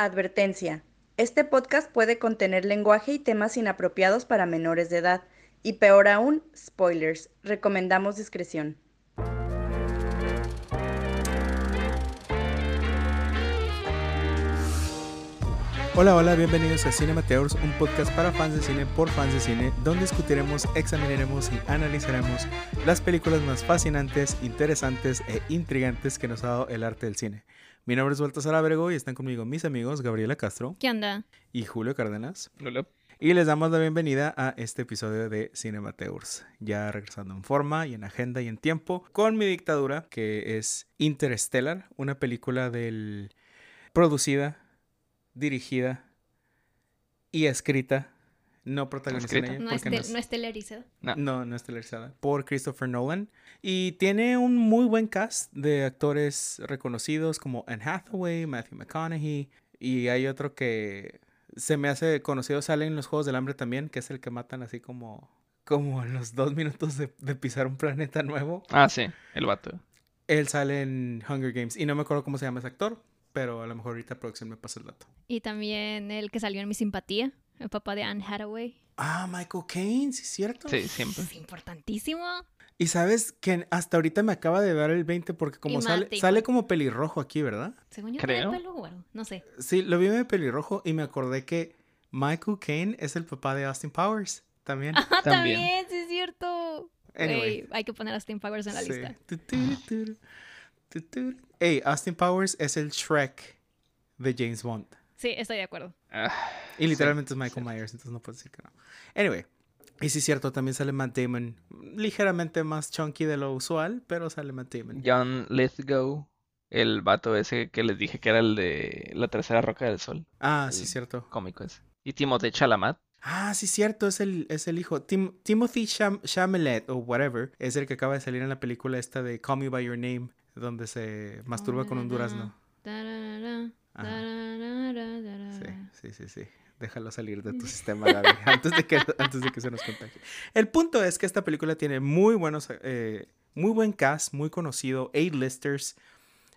Advertencia. Este podcast puede contener lenguaje y temas inapropiados para menores de edad. Y peor aún, spoilers. Recomendamos discreción. Hola, hola, bienvenidos a Cinemateurs, un podcast para fans de cine por fans de cine, donde discutiremos, examinaremos y analizaremos las películas más fascinantes, interesantes e intrigantes que nos ha dado el arte del cine. Mi nombre es Baltasar Abrego y están conmigo mis amigos Gabriela Castro ¿Qué onda? y Julio Cárdenas. Hola. Y les damos la bienvenida a este episodio de Cinemateurs, ya regresando en forma y en agenda y en tiempo, con mi dictadura, que es Interstellar, una película del producida, dirigida y escrita, no protagonizada ella, No, porque no estel- es- no estelarizado. No. no, no estelarizada. Por Christopher Nolan. Y tiene un muy buen cast de actores reconocidos como Anne Hathaway, Matthew McConaughey. Y hay otro que se me hace conocido, sale en los Juegos del Hambre también, que es el que matan así como, como los dos minutos de, de pisar un planeta nuevo. Ah, sí, el vato. Él sale en Hunger Games. Y no me acuerdo cómo se llama ese actor, pero a lo mejor ahorita producción me pasa el dato. Y también el que salió en Mi Simpatía, el papá de Anne Hathaway. Ah, Michael Caine, ¿sí es cierto? Sí, siempre. Es importantísimo. Y sabes que hasta ahorita me acaba de dar el 20 porque como sale, sale como pelirrojo aquí, ¿verdad? Según yo, Creo. pelo. No sé. Sí, lo vi de pelirrojo y me acordé que Michael Caine es el papá de Austin Powers también. Ah, También. también, sí es cierto. Anyway. Hay que poner a Steam Powers en la Sí. lista. Tu, tu, tu, tu, tu. Ey, Austin Powers es el Shrek de James Bond. Sí, estoy de acuerdo. Ah, Y literalmente es Michael Myers, entonces no puedo decir que no. Anyway. Y sí es cierto, también sale Matt Damon. Ligeramente más chunky de lo usual, pero sale Matt Damon. John Lithgow, el vato ese que les dije que era el de la tercera roca del sol, Ah, sí es cierto. cómico ese. Y Timothée Chalamet. Ah, sí, cierto, es el, es el hijo. Tim- Timothy Cham- Chalamet o whatever es el que acaba de salir en la película esta de Call Me By Your Name, donde se masturba con un durazno. Sí, sí, sí, sí. Déjalo salir de tu sistema, Gaby, antes de que, antes de que se nos contagie. El punto es que esta película tiene muy buenos, eh, muy buen cast, muy conocido, A-listers.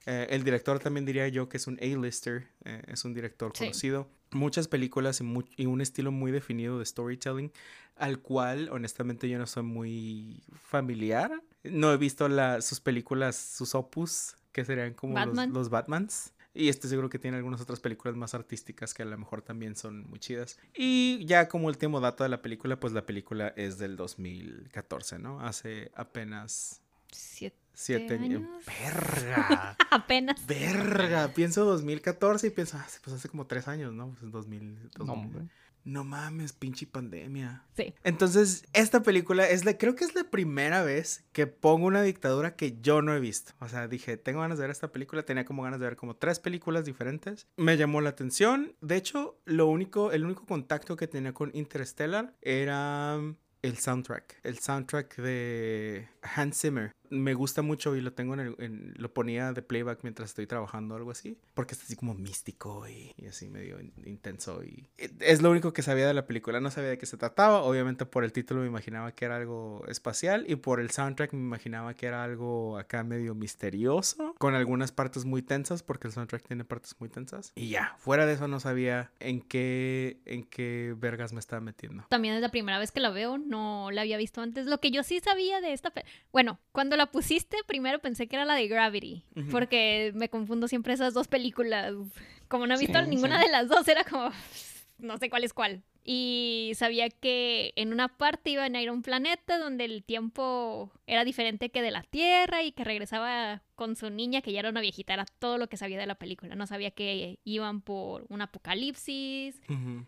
Eh, el director también diría yo que es un A-lister, eh, es un director Sí. conocido. Muchas películas y, mu- y un estilo muy definido de storytelling, al cual honestamente yo no soy muy familiar. No he visto la- sus películas, sus opus, que serían como los, los Batmans. Y estoy seguro que tiene algunas otras películas más artísticas que a lo mejor también son muy chidas. Y ya como último dato de la película, pues la película es del 2014, ¿no? Hace apenas Siete siete años. años. ¡Verga! Apenas. ¡Verga! Pienso 2014 y pienso, ah, pues hace como tres años, ¿no? Pues 2000, No, 2000. hombre. No mames, pinche pandemia. Sí. Entonces, esta película es la, creo que es la primera vez que pongo una dictadura que yo no he visto. O sea, dije, tengo ganas de ver esta película, tenía como ganas de ver como tres películas diferentes. Me llamó la atención. De hecho, lo único, el único contacto que tenía con Interstellar era el soundtrack. El soundtrack de Hans Zimmer. Me gusta mucho y lo tengo en, el, lo ponía de playback mientras estoy trabajando o algo así. Porque es así como místico y, así medio in- intenso. Y es lo único que sabía de la película. No sabía de qué se trataba. Obviamente por el título me imaginaba que era algo espacial. Y por el soundtrack me imaginaba que era algo acá medio misterioso. Con algunas partes muy tensas. Porque el soundtrack tiene partes muy tensas. Y ya, fuera de eso no sabía en qué, en qué vergas me estaba metiendo. También es la primera vez que la veo, no la había visto antes. Lo que yo sí sabía de esta... Bueno, cuando la pusiste, primero pensé que era la de Gravity, porque me confundo siempre esas dos películas. Como no he visto Sí, ninguna sí. de las dos, era como... No sé cuál es cuál. Y sabía que en una parte iban a ir a un planeta donde el tiempo era diferente que de la Tierra y que regresaba con su niña, que ya era una viejita. Era todo lo que sabía de la película. No sabía que iban por un apocalipsis,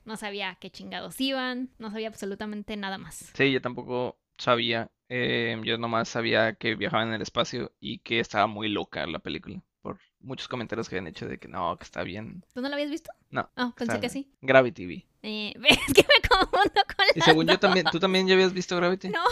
no sabía qué chingados iban, no sabía absolutamente nada más. Sí, yo tampoco sabía. eh, yo nomás sabía que viajaban en el espacio y que estaba muy loca la película. Por muchos comentarios que habían hecho de que no, que está bien. ¿Tú no la habías visto? No. Ah, pensé que sí. Gravity vi. Eh, ¿Ves que me confundo con Y las según yo también, ¿tú también ya habías visto Gravity? No,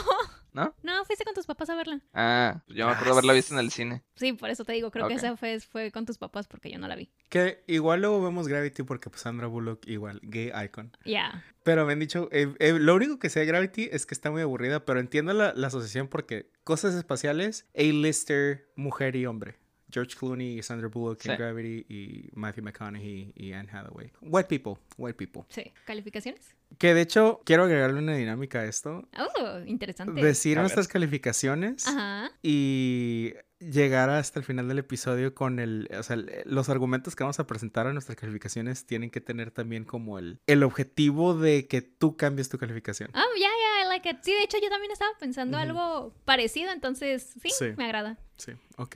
¿No? no, fuiste con tus papás a verla. Ah, pues yo me acuerdo haberla visto en el cine. Sí, por eso te digo, creo que esa fue, fue con tus papás porque yo no la vi. Que igual luego vemos Gravity porque pues Sandra Bullock igual, gay icon. Ya. Pero me han dicho, eh, eh, lo único que sé de Gravity es que está muy aburrida, pero entiendo la, la asociación porque cosas espaciales, A-lister, mujer y hombre. George Clooney, Sandra Bullock en Sí. Gravity y Matthew McConaughey y Anne Hathaway. White people, white people. Sí. ¿Calificaciones? Que de hecho, quiero agregarle una dinámica a esto. Oh, interesante. Decir A ver. nuestras calificaciones Ajá. y llegar hasta el final del episodio con el, o sea, los argumentos que vamos a presentar a nuestras calificaciones tienen que tener también como el, el objetivo de que tú cambies tu calificación. Oh, ya, ya, I like it. Sí, de hecho yo también estaba pensando algo parecido, entonces sí, Sí. me agrada. Sí, ok.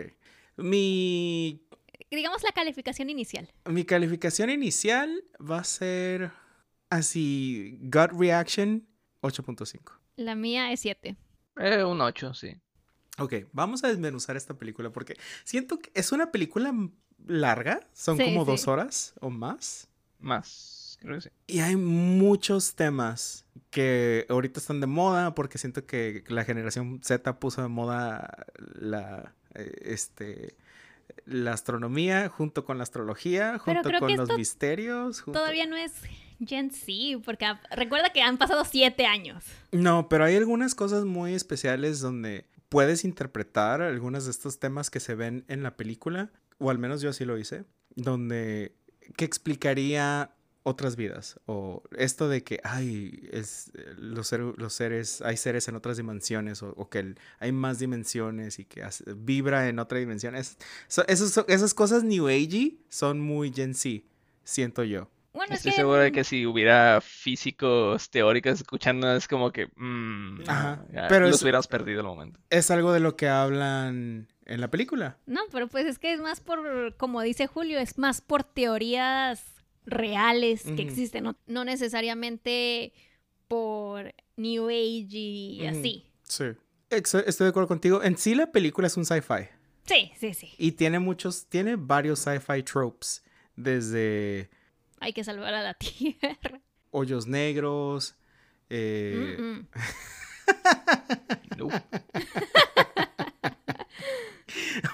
Mi, Digamos la calificación inicial. mi calificación inicial va a ser así, gut reaction 8.5. La mía es 7. Eh, un 8, sí. Ok, vamos a desmenuzar esta película porque siento que es una película larga, son Sí, como sí. dos horas o más. Más, creo que sí. Y hay muchos temas que ahorita están de moda porque siento que la generación Z puso de moda la, este, la astronomía junto con la astrología, junto con los misterios. junto- Todavía no es Gen Z, porque a- recuerda que han pasado 7 años. No, pero hay algunas cosas muy especiales donde puedes interpretar algunos de estos temas que se ven en la película, o al menos yo así lo hice, donde que explicaría otras vidas o esto de que ay es los, ser- los seres hay seres en otras dimensiones o, o que el- hay más dimensiones y que hace- vibra en otra dimensión es, so- esos- esas cosas new agey son muy Gen Z siento yo Bueno, Estoy es que... seguro de que si hubiera físicos teóricos escuchando, es como que. mm, Ajá, ya pero los es- hubieras perdido el momento. es algo de lo que hablan en la película No, pero pues es que es más por, como dice Julio, es más por teorías reales que existen, no, no necesariamente por New Age y así. Sí. Estoy de acuerdo contigo. En sí la película es un sci-fi. Sí, sí, sí. Y tiene muchos, tiene varios sci-fi tropes. Desde Hay que salvar a la Tierra. hoyos negros. eh, Mm, mm. No.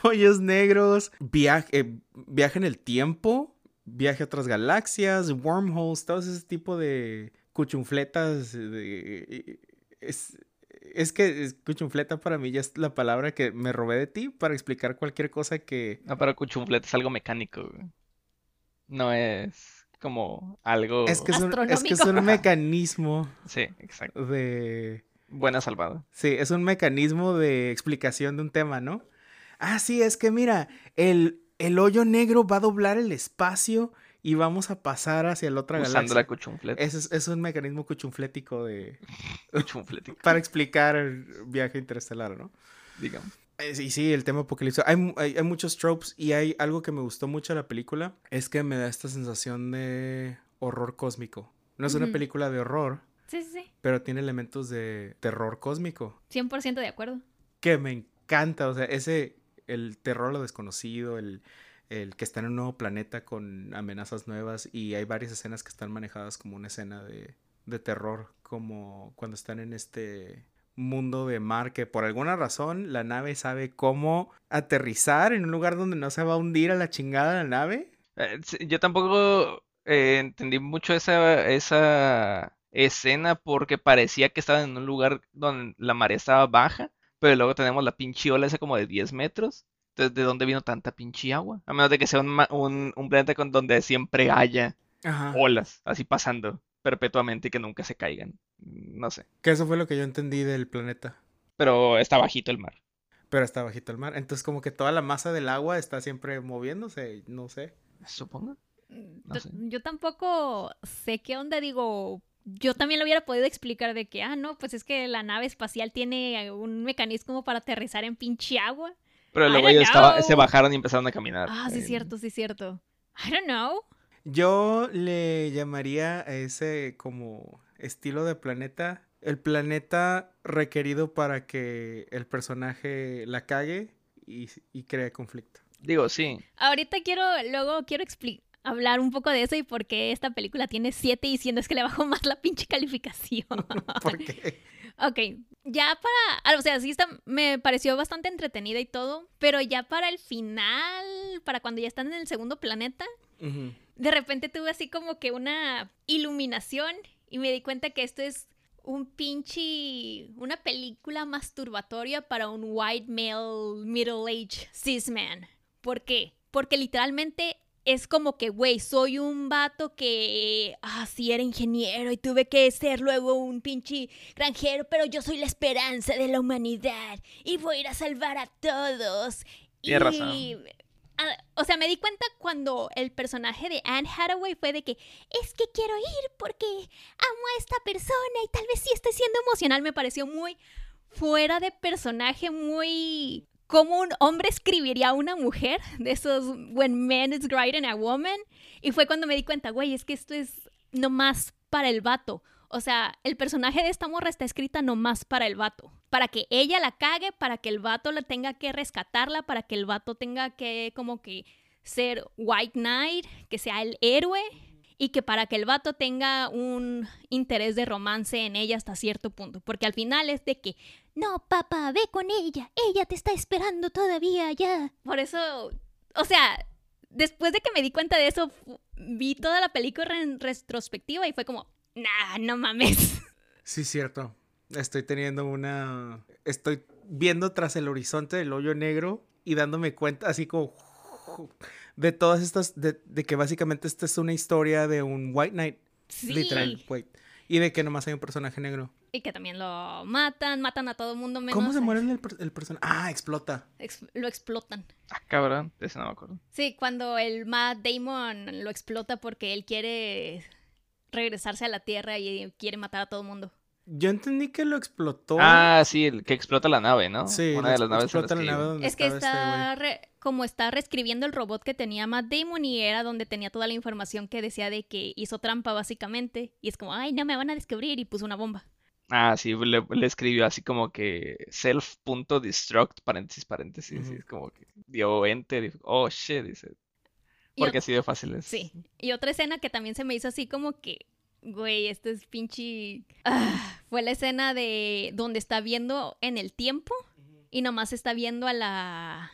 hoyos negros. Viaje, eh, viaje en el tiempo. Viaje a otras galaxias. Wormholes. Todo ese tipo de cuchunfletas. de- es, es que es- cuchunfleta para mí ya es la palabra que me robé de ti para explicar cualquier cosa que No, pero cuchumflet es algo mecánico, güey. No es como algo. Es que es, un, es que es un mecanismo Sí, exacto. de... Buena salvada. Sí, es un mecanismo de explicación de un tema, ¿no? Ah, sí, es que mira, el, el hoyo negro va a doblar el espacio y vamos a pasar hacia la otra Usando galaxia. la. Ese es, es un mecanismo cuchunflético de... Cuchumflet, para explicar el viaje interestelar, ¿no? digamos. Eh, Sí, sí, el tema apocalipsis. Hay, mu- hay, hay muchos tropes y hay algo que me gustó mucho de la película. Es que me da esta sensación de horror cósmico. No es una película de horror, Sí, sí, sí. pero tiene elementos de terror cósmico. 100% de acuerdo. Que me encanta. O sea, ese, el terror a lo desconocido, el, el que está en un nuevo planeta con amenazas nuevas. Y hay varias escenas que están manejadas como una escena de, de terror. Como cuando están en este mundo de mar que por alguna razón la nave sabe cómo aterrizar en un lugar donde no se va a hundir a la chingada la nave. Eh, Yo tampoco eh, entendí mucho esa, esa escena porque parecía que estaban en un lugar donde la marea estaba baja, pero luego tenemos la pinche ola esa como de 10 metros. Entonces, ¿de dónde vino tanta pinche agua? A menos de que sea un, ma- un, un planeta con donde siempre haya Ajá. olas, así pasando perpetuamente y que nunca se caigan. No sé. Que eso fue lo que yo entendí del planeta. Pero está bajito el mar. Pero está bajito el mar. Entonces como que toda la masa del agua está siempre moviéndose. No sé. Supongo. No sé. Yo tampoco sé qué onda, digo, yo también lo hubiera podido explicar de que, ah, no, pues es que la nave espacial tiene un mecanismo para aterrizar en pinche agua. Pero luego ellos estaba- se bajaron y empezaron a caminar. Ah, sí, Eh, cierto, sí, cierto. I don't know. Yo le llamaría a ese como estilo de planeta el planeta requerido para que el personaje la cague y, y cree conflicto. Digo, sí. Ahorita quiero, luego quiero expli- hablar un poco de eso y por qué esta película tiene 7 y siendo es que le bajo más la pinche calificación. Porque Ok, ya para, o sea, sí está, me pareció bastante entretenida y todo, pero ya para el final, para cuando ya están en el segundo planeta, de repente tuve así como que una iluminación y me di cuenta que esto es un pinche, una película masturbatoria para un white male middle age cis man. ¿Por qué? Porque literalmente es como que, güey, soy un vato que, ah, sí, era ingeniero y tuve que ser luego un pinche granjero, pero yo soy la esperanza de la humanidad y voy a ir a salvar a todos. Tienes y, razón. o sea, me di cuenta cuando el personaje de Anne Hathaway fue de que es que quiero ir porque amo a esta persona y tal vez sí estoy siendo emocional. Me pareció muy fuera de personaje, muy como un hombre escribiría a una mujer, de esos when man is writing a woman. Y fue cuando me di cuenta, güey, es que esto es nomás para el vato. O sea, el personaje de esta morra está escrita nomás para el vato. Para que ella la cague, para que el vato la tenga que rescatarla, para que el vato tenga que como que ser White Knight, que sea el héroe. Y que para que el vato tenga un interés de romance en ella hasta cierto punto. Porque al final es de que, no, papá, ve con ella. Ella te está esperando todavía ya. Por eso, o sea, después de que me di cuenta de eso, vi toda la película en retrospectiva y fue como, nah, no mames. Sí, cierto. Estoy teniendo una. Estoy viendo tras el horizonte del hoyo negro y dándome cuenta, así como. De todas estas. De, de que básicamente esta es una historia de un White Knight. Sí. Literal. Y de que nomás hay un personaje negro. Y que también lo matan, matan a todo el mundo menos. ¿Cómo se muere el, per- el personaje? Ah, explota. ex- lo explotan. Ah, cabrón, de ese no me acuerdo. Sí, cuando el Matt Damon lo explota porque él quiere regresarse a la Tierra y quiere matar a todo el mundo. Yo entendí que lo explotó. Ah, sí, el que explota la nave, ¿no? sí, Una de las naves explota la que nave donde Es que este está re- como está reescribiendo el robot que tenía Matt Damon y era donde tenía toda la información que decía de que hizo trampa básicamente y es como, ay, no me van a descubrir y puso una bomba. Ah, sí, le, le escribió así como que self.destruct, paréntesis, paréntesis. y es como que dio enter y oh shit, dice. Porque así de fácil es. Sí. Y otra escena que también se me hizo así como que, güey, esto es pinche... Ah, fue la escena de donde está viendo en el tiempo y nomás está viendo a la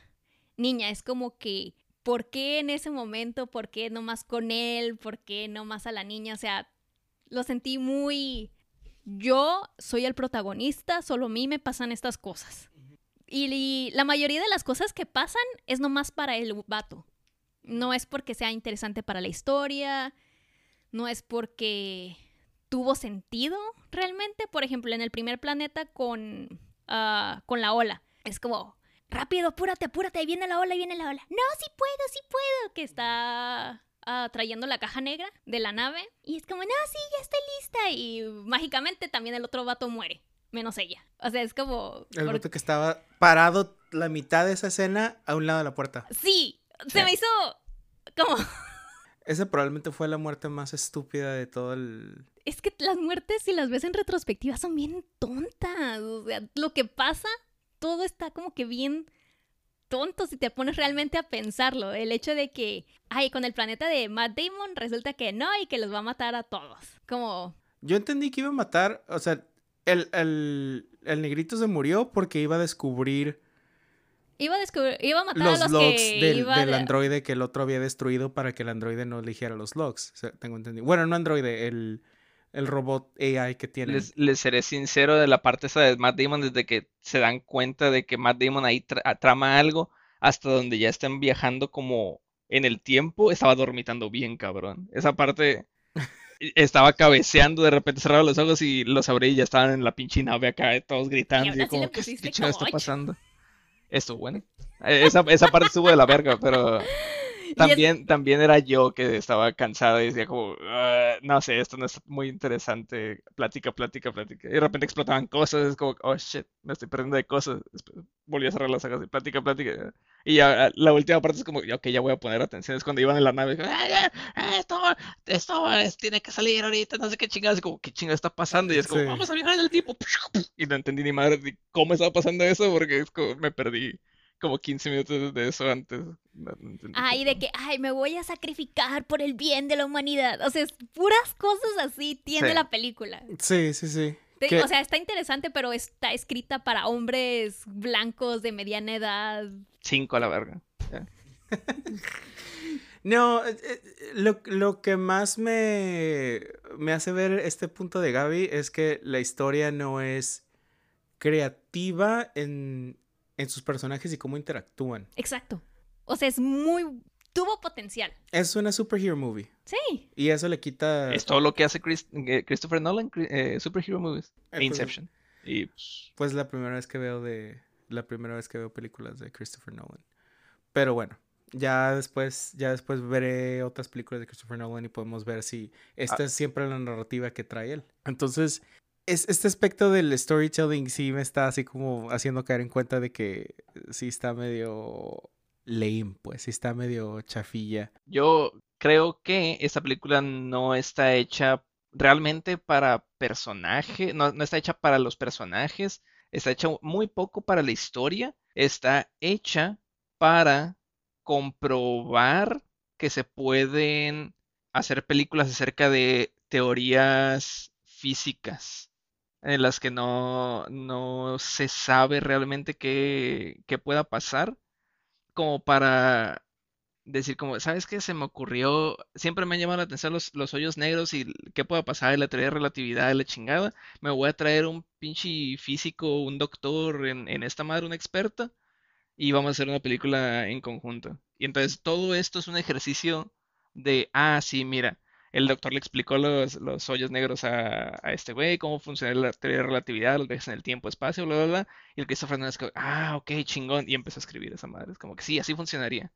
niña. Es como que, ¿por qué en ese momento? ¿Por qué nomás con él? ¿Por qué nomás a la niña? O sea, lo sentí muy... Yo soy el protagonista, solo a mí me pasan estas cosas. Y, y la mayoría de las cosas que pasan es nomás para el vato. No es porque sea interesante para la historia, no es porque tuvo sentido realmente. Por ejemplo, en el primer planeta con, ah, con la ola. Es como, rápido, apúrate, apúrate, ahí viene la ola, ahí viene la ola. No, sí puedo, sí puedo. Que está ah, trayendo la caja negra de la nave. Y es como, no, sí, ya estoy lista. Y mágicamente también el otro vato muere, menos ella. O sea, es como... El por- vato que estaba parado la mitad de esa escena a un lado de la puerta. Sí, se me hizo como... Esa probablemente fue la muerte más estúpida de todo el. Es que las muertes, si las ves en retrospectiva, son bien tontas. O sea, lo que pasa, todo está como que bien tonto si te pones realmente a pensarlo. El hecho de que, ay, con el planeta de Matt Damon resulta que no y que los va a matar a todos. Como, Yo entendí que iba a matar. O sea, el, el, el negrito se murió porque iba a descubrir iba a descubrir, iba a matar los, a los logs que del, iba del de- androide que el otro había destruido para que el androide no eligiera los logs. O sea, tengo entendido. Bueno, no androide, el, el robot AI que tiene. Les, les seré sincero de la parte esa de Matt Damon desde que se dan cuenta de que Matt Damon ahí tra- trama algo hasta donde ya están viajando como en el tiempo, estaba dormitando bien cabrón. Esa parte estaba cabeceando, de repente cerraba los ojos y los abrí y ya estaban en la pinche nave acá, todos gritando. Y, como, ¿qué, qué está pasando? Esto, bueno. Eh, Esa, esa parte estuvo de la verga, pero Y es- también, también era yo que estaba cansado y decía como, "Ah, no sé, esto no es muy interesante, plática, plática, plática. Y de repente explotaban cosas, es como, oh shit, me estoy perdiendo de cosas. Volví a cerrar las sagas y plática, plática. Y ya la última parte es como, ok, ya voy a poner atención. Es cuando iban en la nave, "Ah, ah, esto, esto es- tiene que salir ahorita, no sé qué chingadas. Como, ¿qué chingada está pasando? Y es como, Sí. vamos a viajar el tiempo. Y no entendí ni madre de cómo estaba pasando eso porque es como, me perdí como 15 minutos de eso antes. Ay, de que, ay, me voy a sacrificar por el bien de la humanidad. O sea, es puras cosas así tiene Sí. la película. Sí, sí, sí. O sea, está interesante, pero está escrita para hombres blancos de mediana edad. Cinco a la verga. No, eh, eh, lo, lo que más me, me hace ver este punto de Gaby es que la historia no es creativa en, en sus personajes y cómo interactúan. Exacto. O sea, es muy... tuvo potencial. Es una superhero movie. Sí. Y eso le quita... Es todo lo que hace Chris- eh, Christopher Nolan, eh, superhero movies. Eh, E pues, Inception. Y pues, Pues la primera vez que veo de... La primera vez que veo películas de Christopher Nolan. Pero bueno, ya después, ya después veré otras películas de Christopher Nolan y podemos ver si esta es siempre la narrativa que trae él. Entonces, es, este aspecto del storytelling sí me está así como haciendo caer en cuenta de que sí está medio lame, pues sí está medio chafilla. yo creo que esta película no está hecha realmente para personaje, no, no está hecha para los personajes, está hecha muy poco para la historia, está hecha para comprobar que se pueden hacer películas acerca de teorías físicas en las que no, no se sabe realmente qué, qué pueda pasar, como para decir como, ¿sabes qué? Se me ocurrió, siempre me han llamado la atención los, los hoyos negros y qué pueda pasar en la teoría de relatividad de la chingada. Me voy a traer un pinche físico, un doctor en, en esta madre, un experto, y vamos a hacer una película en conjunto. Y entonces todo esto es un ejercicio de, ah, sí, mira, el doctor le explicó los, los hoyos negros a, a este güey, cómo funciona la teoría de relatividad, los viajes en el tiempo, espacio, bla, bla, bla. Y el Christopher Nolan es como, ah, ok, chingón. Y empezó a escribir esa madre. Es como que sí, así funcionaría.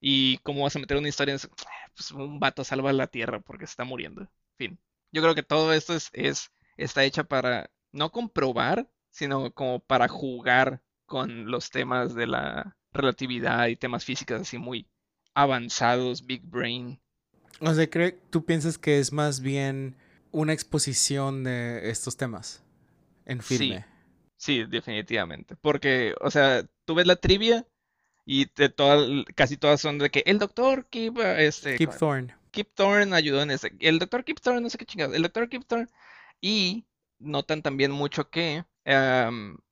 ¿Y cómo vas a meter una historia en eso? Pues un vato salva la tierra porque se está muriendo. Fin. Yo creo que todo esto es, es, está hecha para no comprobar, sino como para jugar con los temas de la relatividad y temas físicos así muy avanzados, big brain. O sea, creo, ¿tú piensas que es más bien una exposición de estos temas en Sí, filme? sí, definitivamente. Porque, o sea, tú ves la trivia y de todas, casi todas son de que el doctor Kip, eh, este, Kip. Thorne. Kip Thorne ayudó en ese. El doctor Kip Thorne, no sé qué chingados. El doctor Kip Thorne. Y notan también mucho que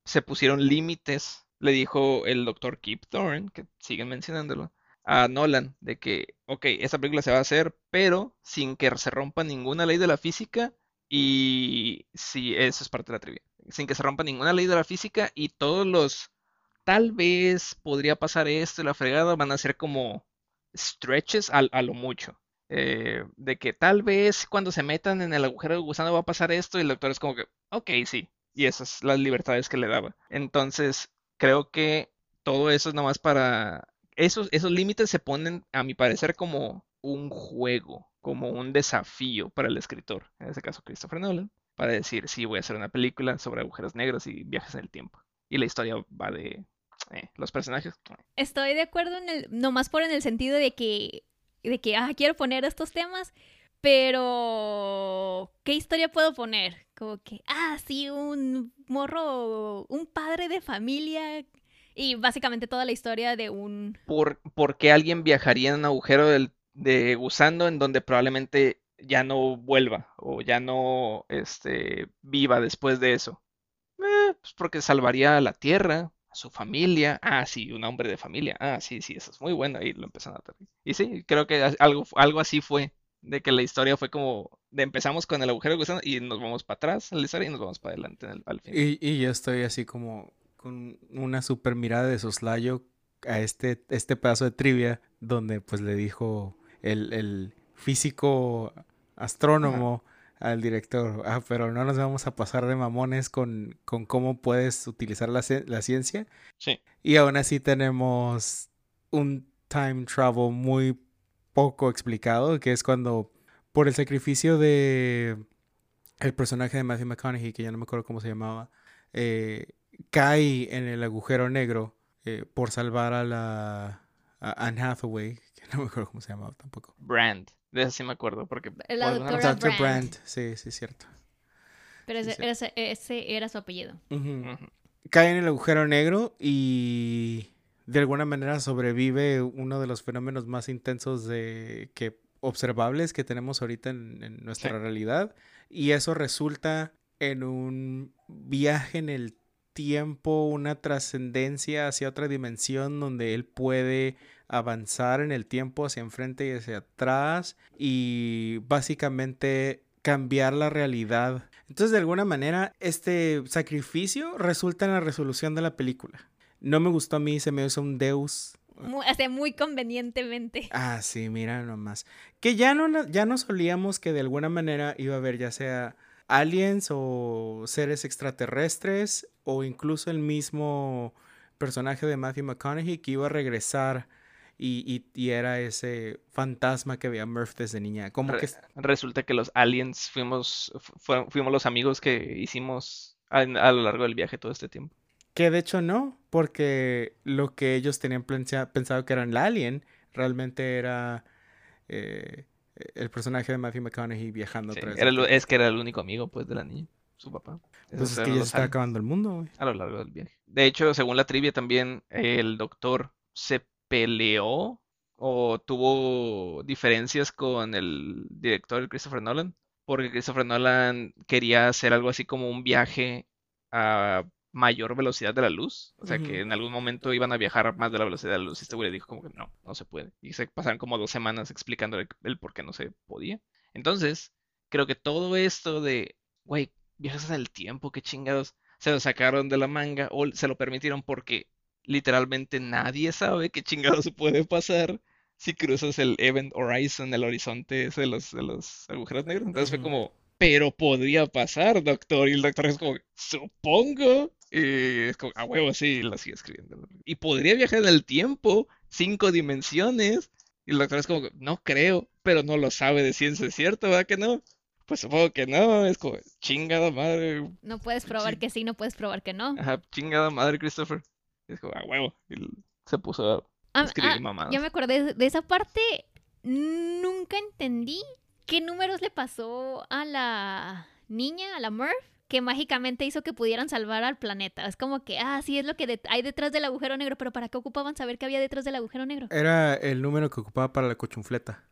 se pusieron límites. Le dijo el doctor Kip Thorne, que siguen mencionándolo, a Nolan, de que, ok, esta película se va a hacer, pero sin que se rompa ninguna ley de la física. Y sí, eso es parte de la trivia. Sin que se rompa ninguna ley de la física y todos los tal vez podría pasar esto y la fregada van a ser como stretches a, lo mucho. Eh, de que tal vez cuando se metan en el agujero de gusano va a pasar esto y el doctor es como que, ok, sí. Y esas las libertades que le daba. Entonces, creo que todo eso es nomás para... Esos, esos límites se ponen, a mi parecer, como un juego, como un desafío para el escritor, en este caso Christopher Nolan, para decir, sí, voy a hacer una película sobre agujeros negros y viajes en el tiempo. Y la historia va de eh, los personajes. Estoy de acuerdo en el, nomás por en el sentido de que, de que, ah, quiero poner estos temas, pero ¿qué historia puedo poner? Como que, ah, sí, un morro, un padre de familia y básicamente toda la historia de un... ¿Por, por qué alguien viajaría en un agujero del- de gusano en donde probablemente ya no vuelva o ya no este, viva después de eso? Eh, pues porque salvaría a la Tierra, a su familia. Ah, sí, un hombre de familia. Ah, sí, sí, eso es muy bueno. Y lo empezaron a. Y sí, creo que algo, algo así fue. De que la historia fue como de empezamos con el agujero de gusano y nos vamos para atrás en la historia y nos vamos para adelante en el- al final. Y, y yo estoy así como con una super mirada de soslayo a este, este pedazo de trivia donde pues le dijo el, el físico astrónomo al director, ah, pero no nos vamos a pasar de mamones con, con cómo puedes utilizar la, la ciencia. Sí. Y aún así tenemos un time travel muy poco explicado, que es cuando por el sacrificio de el personaje de Matthew McConaughey, que ya no me acuerdo cómo se llamaba, eh, cae en el agujero negro eh, por salvar a la a Anne Hathaway, que no me acuerdo cómo se llamaba tampoco. Brand. De eso sí me acuerdo porque La doctora. Brandt. Brandt, sí, sí, es cierto. Pero ese, sí. ese- ese era su apellido. Cae en el agujero negro y de alguna manera sobrevive uno de los fenómenos más intensos de que observables que tenemos ahorita en, en nuestra Sí. realidad y eso resulta en un viaje en el tiempo, una trascendencia hacia otra dimensión donde él puede avanzar en el tiempo hacia enfrente y hacia atrás y básicamente cambiar la realidad. Entonces, de alguna manera, este sacrificio resulta en la resolución de la película. No me gustó a mí, se me hizo un Deus Muy, sea, muy convenientemente. Ah, sí, mira nomás. Que ya no, ya no solíamos que de alguna manera iba a haber ya sea aliens o seres extraterrestres o incluso el mismo personaje de Matthew McConaughey que iba a regresar y, y- y era ese fantasma que veía Murph desde niña. Como Re- que es- Resulta que los aliens fuimos, fu- fuimos los amigos que hicimos a, a lo largo del viaje todo este tiempo. Que de hecho no, porque lo que ellos tenían pensado que era el alien, realmente era eh, el personaje de Matthew McConaughey viajando Sí, otra vez era al el- tiempo. es que era el único amigo pues de la niña, su papá. Pues Esos es que ya se está acabando el mundo, güey. a lo largo del viaje. De hecho, según la trivia también, el doctor se peleó o tuvo diferencias con el director Christopher Nolan, porque Christopher Nolan quería hacer algo así como un viaje a mayor velocidad de la luz, o sea que en algún momento iban a viajar más de la velocidad de la luz y este güey le dijo como que no, no se puede. Y se pasaron como dos semanas explicándole el por qué no se podía. Entonces, creo que todo esto de, güey, viajes en el tiempo, qué chingados, se lo sacaron de la manga o se lo permitieron porque literalmente nadie sabe qué chingados puede pasar si cruzas el Event Horizon, el horizonte ese de los, de los agujeros negros. Entonces fue como, pero podría pasar, doctor. Y el doctor es como, supongo. Y es como, a huevo, sí, lo sigue escribiendo. Y podría viajar en el tiempo, cinco dimensiones. Y el doctor es como, no creo, pero no lo sabe de ciencia, ¿es cierto? ¿Verdad que no? Pues supongo que no, es como, chingada madre, No puedes probar que sí, no puedes probar que no. Ajá, chingada madre, Christopher. Es como, a huevo. Y se puso a Ah, escribir ah, mamadas. ya me acordé de- esa parte. Nunca entendí qué números le pasó a la niña, a la Murph, que mágicamente hizo que pudieran salvar al planeta. Es como que, ah, sí, es lo que hay detrás del agujero negro, pero ¿para qué ocupaban saber qué había detrás del agujero negro? Era el número que ocupaba para la cochunfleta.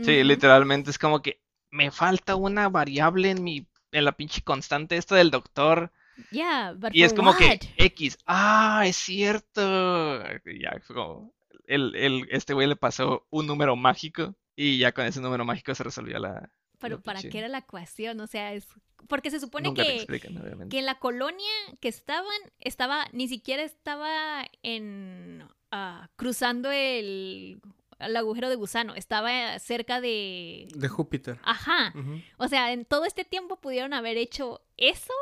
Sí, literalmente es como que me falta una variable en mi, en la pinche constante esta del doctor. Yeah, but Y es como que? X, ah, es cierto. Ya, fue como, el, el, este güey le pasó un número mágico y ya con ese número mágico se resolvió la... Pero la ¿para pinche- qué era la ecuación? O sea, es... Porque se supone Nunca que... explican, que en la colonia que estaban, estaba, ni siquiera estaba en ah, cruzando el, el agujero de gusano, estaba cerca de... De Júpiter. Ajá. O sea, en todo este tiempo pudieron haber hecho eso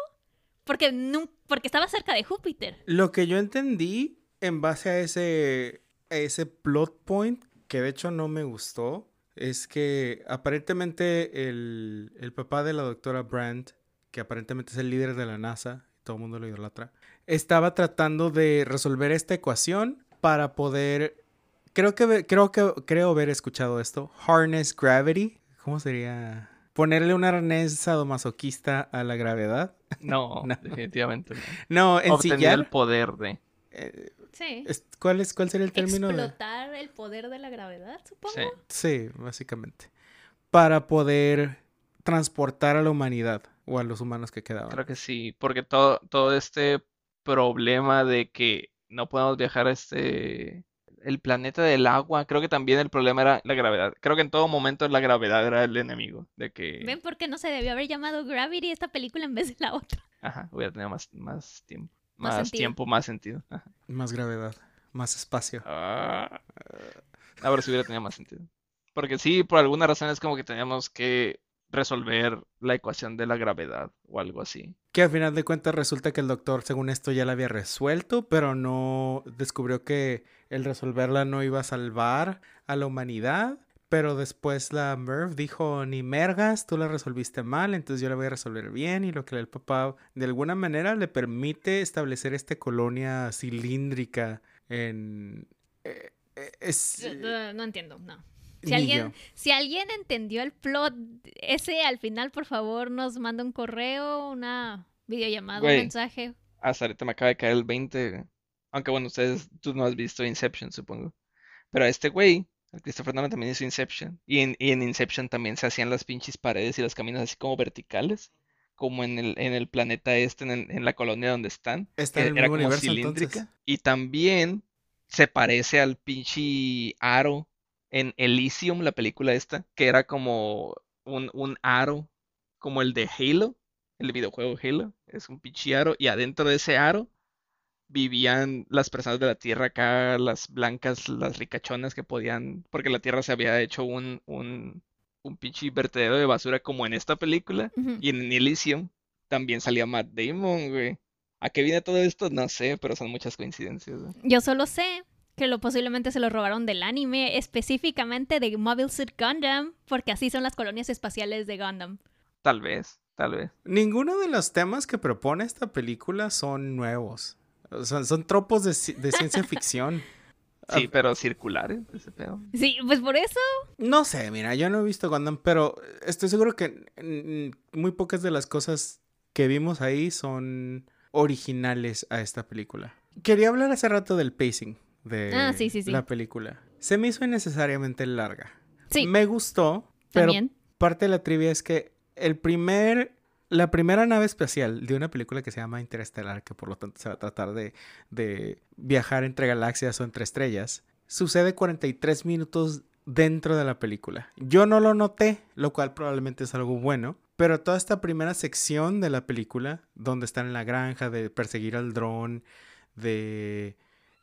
porque, nun- porque estaba cerca de Júpiter. Lo que yo entendí en base a ese, a ese plot point, que de hecho no me gustó, es que aparentemente el, el papá de la doctora Brandt, que aparentemente es el líder de la NASA, todo el mundo lo idolatra, estaba tratando de resolver esta ecuación para poder, creo que, creo que, creo haber escuchado esto, harness gravity, ¿cómo sería? Ponerle un arnés sadomasoquista a la gravedad. No, No. definitivamente no. No, Obtener el ensillar. poder de... eh, Sí. ¿Cuál, es, ¿Cuál sería el término? de- Explotar el poder de la gravedad, supongo. Sí. Sí, básicamente. Para poder transportar a la humanidad o a los humanos que quedaban. Creo que sí, porque todo, todo este problema de que no podemos viajar a este, el planeta del agua, creo que también el problema era la gravedad. Creo que en todo momento la gravedad era el enemigo, de que, ¿Ven por qué no se debió haber llamado Gravity esta película en vez de la otra? ajá, hubiera tenido más, más tiempo, Más tiempo, más sentido. Ajá. Más gravedad, más espacio. Ah, ahora sí hubiera tenido más sentido. Porque sí, por alguna razón es como que teníamos que resolver la ecuación de la gravedad o algo así. Que al final de cuentas resulta que el doctor, según esto, ya la había resuelto, pero no descubrió que el resolverla no iba a salvar a la humanidad. Pero después la Merv dijo, ni mergas, tú la resolviste mal, entonces yo la voy a resolver bien. Y lo que el papá de alguna manera le permite establecer esta colonia cilíndrica en... eh, eh, es... No, no entiendo, no. Si alguien, si alguien entendió el plot ese al final, por favor, nos manda un correo, una videollamada, un mensaje. Hasta ahorita me acaba de caer el 20. Aunque bueno, ustedes, tú no has visto Inception, supongo. Pero este güey, el Christopher Nolan también hizo Inception. Y en, y en Inception también se hacían las pinches paredes y los caminos así como verticales. Como en el, en el planeta este, en, en la colonia donde están. Está que en el era como universo cilíndrica. entonces. Y también se parece al pinche aro en Elysium, la película esta, que era como un, un aro, como el de Halo, el videojuego Halo. Es un pinche aro, y adentro de ese aro vivían las personas de la Tierra acá, las blancas, las ricachonas que podían, porque la Tierra se había hecho un, un, un pinche vertedero de basura como en esta película, y en Elysium también salía Matt Damon, güey. ¿A qué viene todo esto? No sé, pero son muchas coincidencias. Yo solo sé que lo posiblemente se lo robaron del anime, específicamente de Mobile Suit Gundam, porque así son las colonias espaciales de Gundam. Tal vez, tal vez. Ninguno de los temas que propone esta película son nuevos. Son, son tropos de, ci- de ciencia ficción. Sí, pero circulares, ese pedo. Sí, pues por eso. No sé, mira, yo no he visto Gundam, pero estoy seguro que muy pocas de las cosas que vimos ahí son originales a esta película. Quería hablar hace rato del pacing de Ah, sí, sí, sí. la película. Se me hizo innecesariamente larga. Sí, Me gustó, pero también. parte de la trivia es que el primer, la primera nave espacial de una película que se llama Interestelar, que por lo tanto se va a tratar de, de viajar entre galaxias o entre estrellas, sucede 43 minutos dentro de la película. Yo no lo noté, lo cual probablemente es algo bueno, pero toda esta primera sección de la película, donde están en la granja, de perseguir al dron, de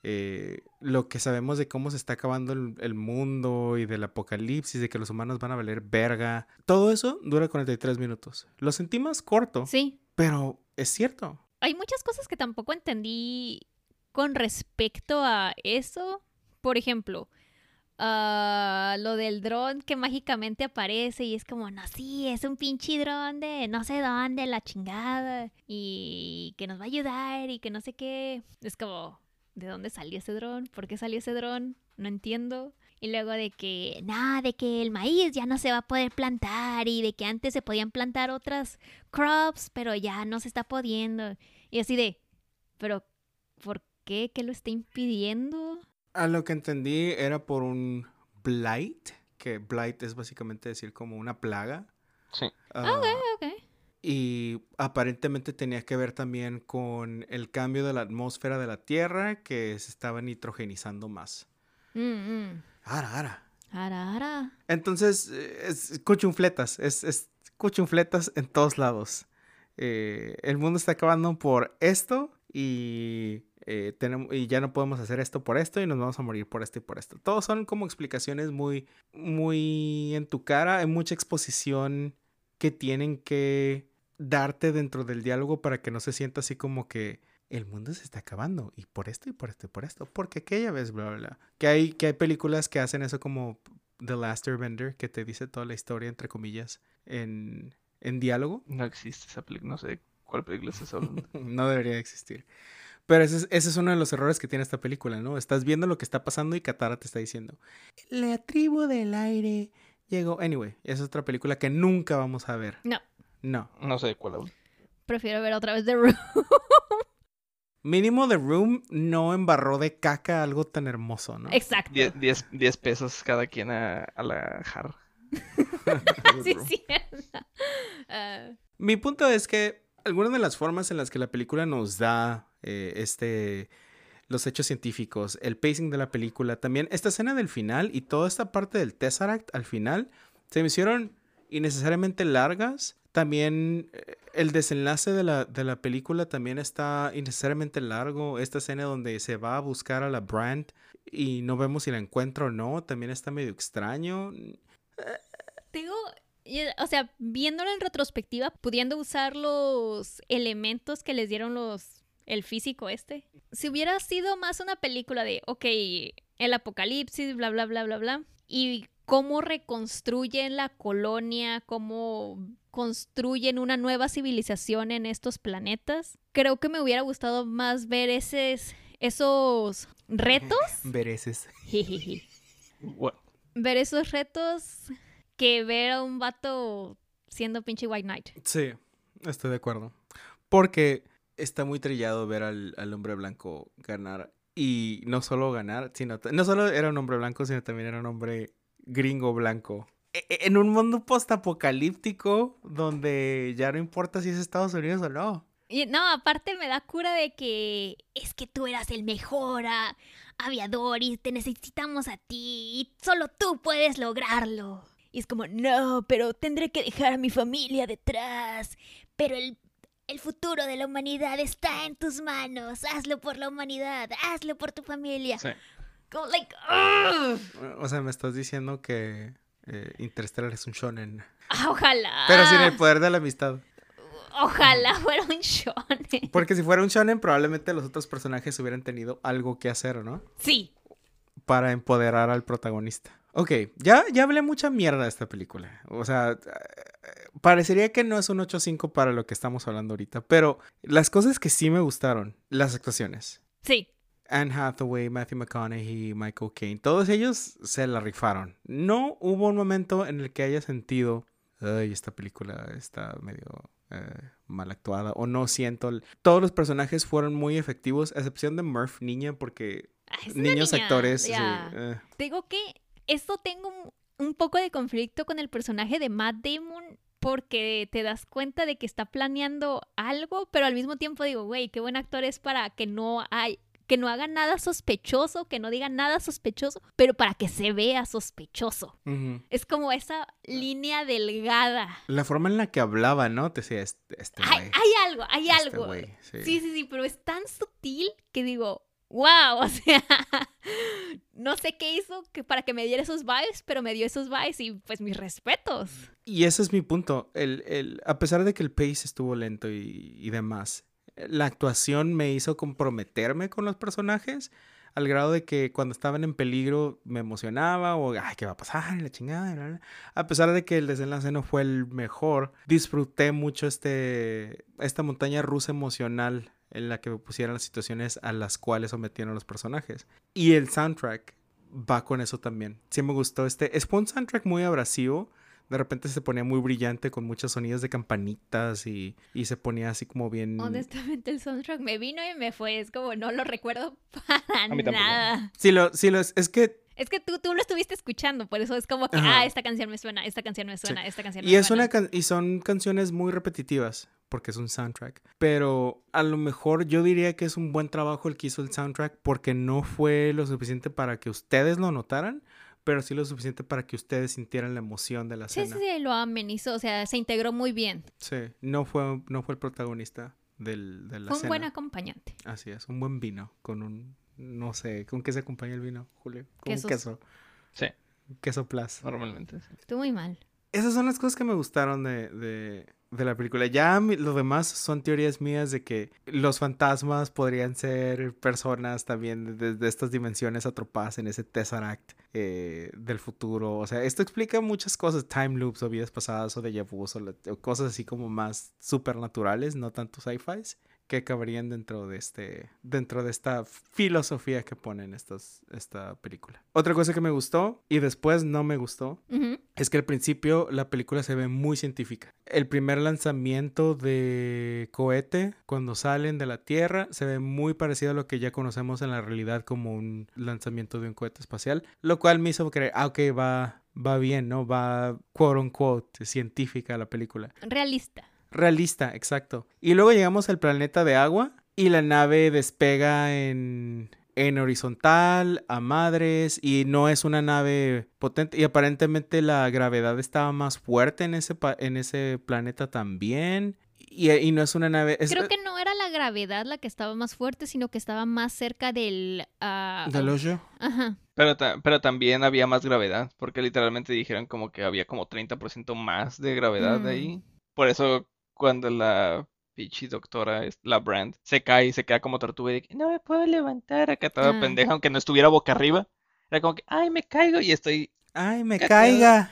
eh, lo que sabemos de cómo se está acabando el, el mundo y del apocalipsis, de que los humanos van a valer verga. Todo eso dura 43 minutos. Lo sentí más corto, Sí. pero es cierto. Hay muchas cosas que tampoco entendí con respecto a eso. Por ejemplo, ah, lo del dron que mágicamente aparece y es como, no, sí, es un pinche dron de no sé dónde, la chingada, y que nos va a ayudar y que no sé qué. Es como, ¿de dónde salió ese dron? ¿Por qué salió ese dron? No entiendo. Y luego de que, nada, de que el maíz ya no se va a poder plantar y de que antes se podían plantar otras crops, pero ya no se está pudiendo. Y así de, pero ¿por qué? ¿Qué lo está impidiendo? A lo que entendí era por un blight, que blight es básicamente decir como una plaga. Sí. Ah, Ok. Y aparentemente tenía que ver también con el cambio de la atmósfera de la Tierra que se estaba nitrogenizando más. Mm, mm. Ara, ara. Ara, ara. Entonces, eh, es cuchunfletas, es, es cuchunfletas en todos lados. Eh, el mundo está acabando por esto y, eh, tenemos, y ya no podemos hacer esto por esto y nos vamos a morir por esto y por esto. Todos son como explicaciones muy, muy en tu cara. Hay mucha exposición que tienen que darte dentro del diálogo para que no se sienta así como que el mundo se está acabando y por esto y por esto y por esto, porque aquella vez, bla, bla, bla. Que hay, que hay películas que hacen eso como The Last Airbender, que te dice toda la historia, entre comillas, en, en diálogo. No existe esa película, no sé cuál película estás hablando. No debería de existir. Pero ese es, ese es uno de los errores que tiene esta película, ¿no? Estás viendo lo que está pasando y Katara te está diciendo, la tribu del aire llegó. Anyway, esa es otra película que nunca vamos a ver. No, No. No sé cuál hablo. prefiero ver otra vez The Room. Mínimo The Room no embarró de caca algo tan hermoso, ¿no? Exacto. 10 diez, diez pesos cada quien a, a la jarra. sí, sí. Mi punto es que algunas de las formas en las que la película nos da eh, este los hechos científicos, el pacing de la película, también esta escena del final y toda esta parte del Tesseract al final se me hicieron innecesariamente largas. También eh, el desenlace de la, de la película también está innecesariamente largo. Esta escena donde se va a buscar a la Brand y no vemos si la encuentra o no, también está medio extraño. Y- o sea, viéndolo en retrospectiva, pudiendo usar los elementos que les dieron los el físico este. Si hubiera sido más una película de, ok, el apocalipsis, bla, bla, bla, bla, bla, y cómo reconstruyen la colonia, cómo construyen una nueva civilización en estos planetas, creo que me hubiera gustado más ver esos, esos retos. Jijiji. Bueno, ver esos retos que ver a un vato siendo pinche White Knight. Sí, estoy de acuerdo. Porque está muy trillado ver al, al hombre blanco ganar. Y no solo ganar, sino... No solo era un hombre blanco, sino también era un hombre gringo blanco. E- e- En un mundo postapocalíptico donde ya no importa si es Estados Unidos o no. Y no, aparte me da cura de que es que tú eras el mejor ah, aviador y te necesitamos a ti y solo tú puedes lograrlo. Y es como, no, pero tendré que dejar a mi familia detrás. Pero el, el futuro de la humanidad está en tus manos. Hazlo por la humanidad, hazlo por tu familia. Sí. Como, like, ugh. O sea, me estás diciendo que eh, Interstellar es un shonen. Ah, Ojalá. Pero sin el poder de la amistad. Ojalá fuera un shonen. Porque si fuera un shonen, probablemente los otros personajes hubieran tenido algo que hacer, ¿no? Sí. Para empoderar al protagonista. Ok, ya, ya hablé mucha mierda de esta película. O sea, eh, parecería que no es un 8.5 para lo que estamos hablando ahorita. Pero las cosas que sí me gustaron, las actuaciones. Sí. Anne Hathaway, Matthew McConaughey, Michael Caine, todos ellos se la rifaron. No hubo un momento en el que haya sentido, ay, esta película está medio eh, mal actuada, o no siento. el-". Todos los personajes fueron muy efectivos, a excepción de Murph, niña, porque Ah, es niños niña, actores. sí, ya. eh. Digo que esto tengo un, un poco de conflicto con el personaje de Matt Damon porque te das cuenta de que está planeando algo, pero al mismo tiempo digo, güey, qué buen actor es para que no hay que no haga nada sospechoso, que no diga nada sospechoso, pero para que se vea sospechoso. Es como esa línea delgada. La forma en la que hablaba, ¿no? Te decía, este, este Hay, algo, hay este algo. sí. Sí, sí, sí, pero es tan sutil que digo, wow, o sea, no sé qué hizo que para que me diera esos vibes, pero me dio esos vibes y pues mis respetos. Y ese es mi punto. El, el- a pesar de que el pace estuvo lento y, y demás, la actuación me hizo comprometerme con los personajes al grado de que cuando estaban en peligro me emocionaba o, ay, ¿qué va a pasar? La chingada. A pesar de que el desenlace no fue el mejor, disfruté mucho este, esta montaña rusa emocional en la que me pusieron las situaciones a las cuales sometieron los personajes. Y el soundtrack va con eso también. Sí me gustó este. Es un soundtrack muy abrasivo. De repente se ponía muy brillante con muchos sonidos de campanitas y, y se ponía así como bien... Honestamente el soundtrack me vino y me fue, es como no lo recuerdo para nada. Sí, lo, sí, lo es. Es que... Es que tú, tú lo estuviste escuchando, por eso es como que, Ajá. ah, esta canción me suena, esta canción me suena, esta canción me Y, es suena. una can- y son canciones muy repetitivas porque es un soundtrack. Pero a lo mejor yo diría que es un buen trabajo el que hizo el soundtrack porque no fue lo suficiente para que ustedes lo notaran, pero sí lo suficiente para que ustedes sintieran la emoción de la Sí, sí, escena. sí, lo amenizó, o sea, se integró muy bien. Sí, no fue, no fue el protagonista del, de la Fue un escena. buen acompañante. Así es, un buen vino con un, no sé, ¿con qué se acompaña el vino, Julio? Con Quesos. un queso, Sí, queso plus. normalmente. sí. Estuvo muy mal. Esas son las cosas que me gustaron de, de, de la película. Ya lo demás son teorías mías de que los fantasmas podrían ser personas también de, de estas dimensiones atropadas en ese Tesseract eh, del futuro. O sea, esto explica muchas cosas, time loops o vidas pasadas o de vus o, o cosas así como más supernaturales, no tanto sci-fi, que caberían dentro de este dentro de esta filosofía que ponen estas, esta película. Otra cosa que me gustó y después no me gustó es que al principio la película se ve muy científica. El primer lanzamiento de cohete, cuando salen de la Tierra, se ve muy parecido a lo que ya conocemos en la realidad como un lanzamiento de un cohete espacial, lo cual me hizo creer, ah, ok, va, va bien, ¿no? Va, quote unquote, científica la película. Realista. Realista, exacto. Y luego llegamos al planeta de agua y la nave despega en, en horizontal, a madres, y no es una nave potente. Y aparentemente la gravedad estaba más fuerte en ese, pa- en ese planeta también. Y, y no es una nave... Es, Creo que no era la gravedad la que estaba más fuerte, sino que estaba más cerca del... ah, ¿Del hoyo? Ajá. Pero, ta- pero también había más gravedad, porque literalmente dijeron como que había como 30% más de gravedad Mm. ahí. Por eso cuando la pichi doctora, es- la Brand, se cae y se queda como tortuga y de que no me puedo levantar acá toda Ah. pendeja, aunque no estuviera boca arriba. Era como que, ay, me caigo y estoy, ¡Ay, me caiga!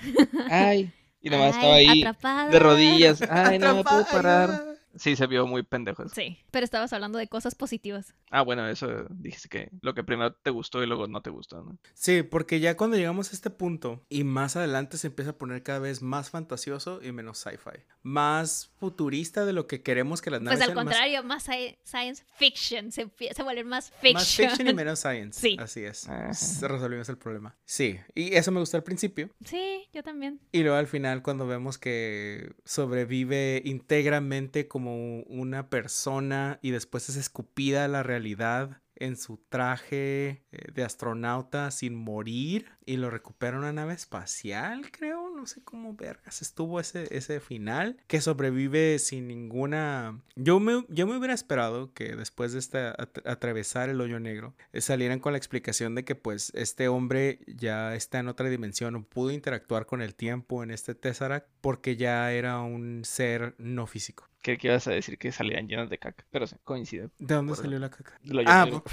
ay. Y nomás Ay, estaba ahí atrapada. de rodillas, ay, no me puedo parar. Sí, se vio muy pendejo eso. Sí, pero estabas hablando de cosas positivas. Ah, bueno, eso dijiste que lo que primero te gustó y luego no te gustó, ¿no? Sí, porque ya cuando llegamos a este punto y más adelante se empieza a poner cada vez más fantasioso y menos sci-fi. Más futurista de lo que queremos que las naves Pues al sean, más- contrario, más, sci- science fiction, se, se vuelve más Más fiction. fiction y menos science. Sí. Así es. Ajá. S- Resolvimos el problema. Sí. Y eso me gustó al principio. Sí, yo también. Y luego al final cuando vemos que sobrevive íntegramente como una persona y después es escupida a la realidad en su traje eh, de astronauta sin morir y lo recupera una nave espacial, creo. No sé cómo vergas estuvo ese, ese final, que sobrevive sin ninguna... Yo me, yo me hubiera esperado que después de esta, at- atravesar el hoyo negro, eh, salieran con la explicación de que pues este hombre ya está en otra dimensión o pudo interactuar con el tiempo en este Tesseract porque ya era un ser no físico. Creo que ibas a decir que salían llenas de caca, pero sí, coincide. ¿De dónde salió la caca? Ah, negro.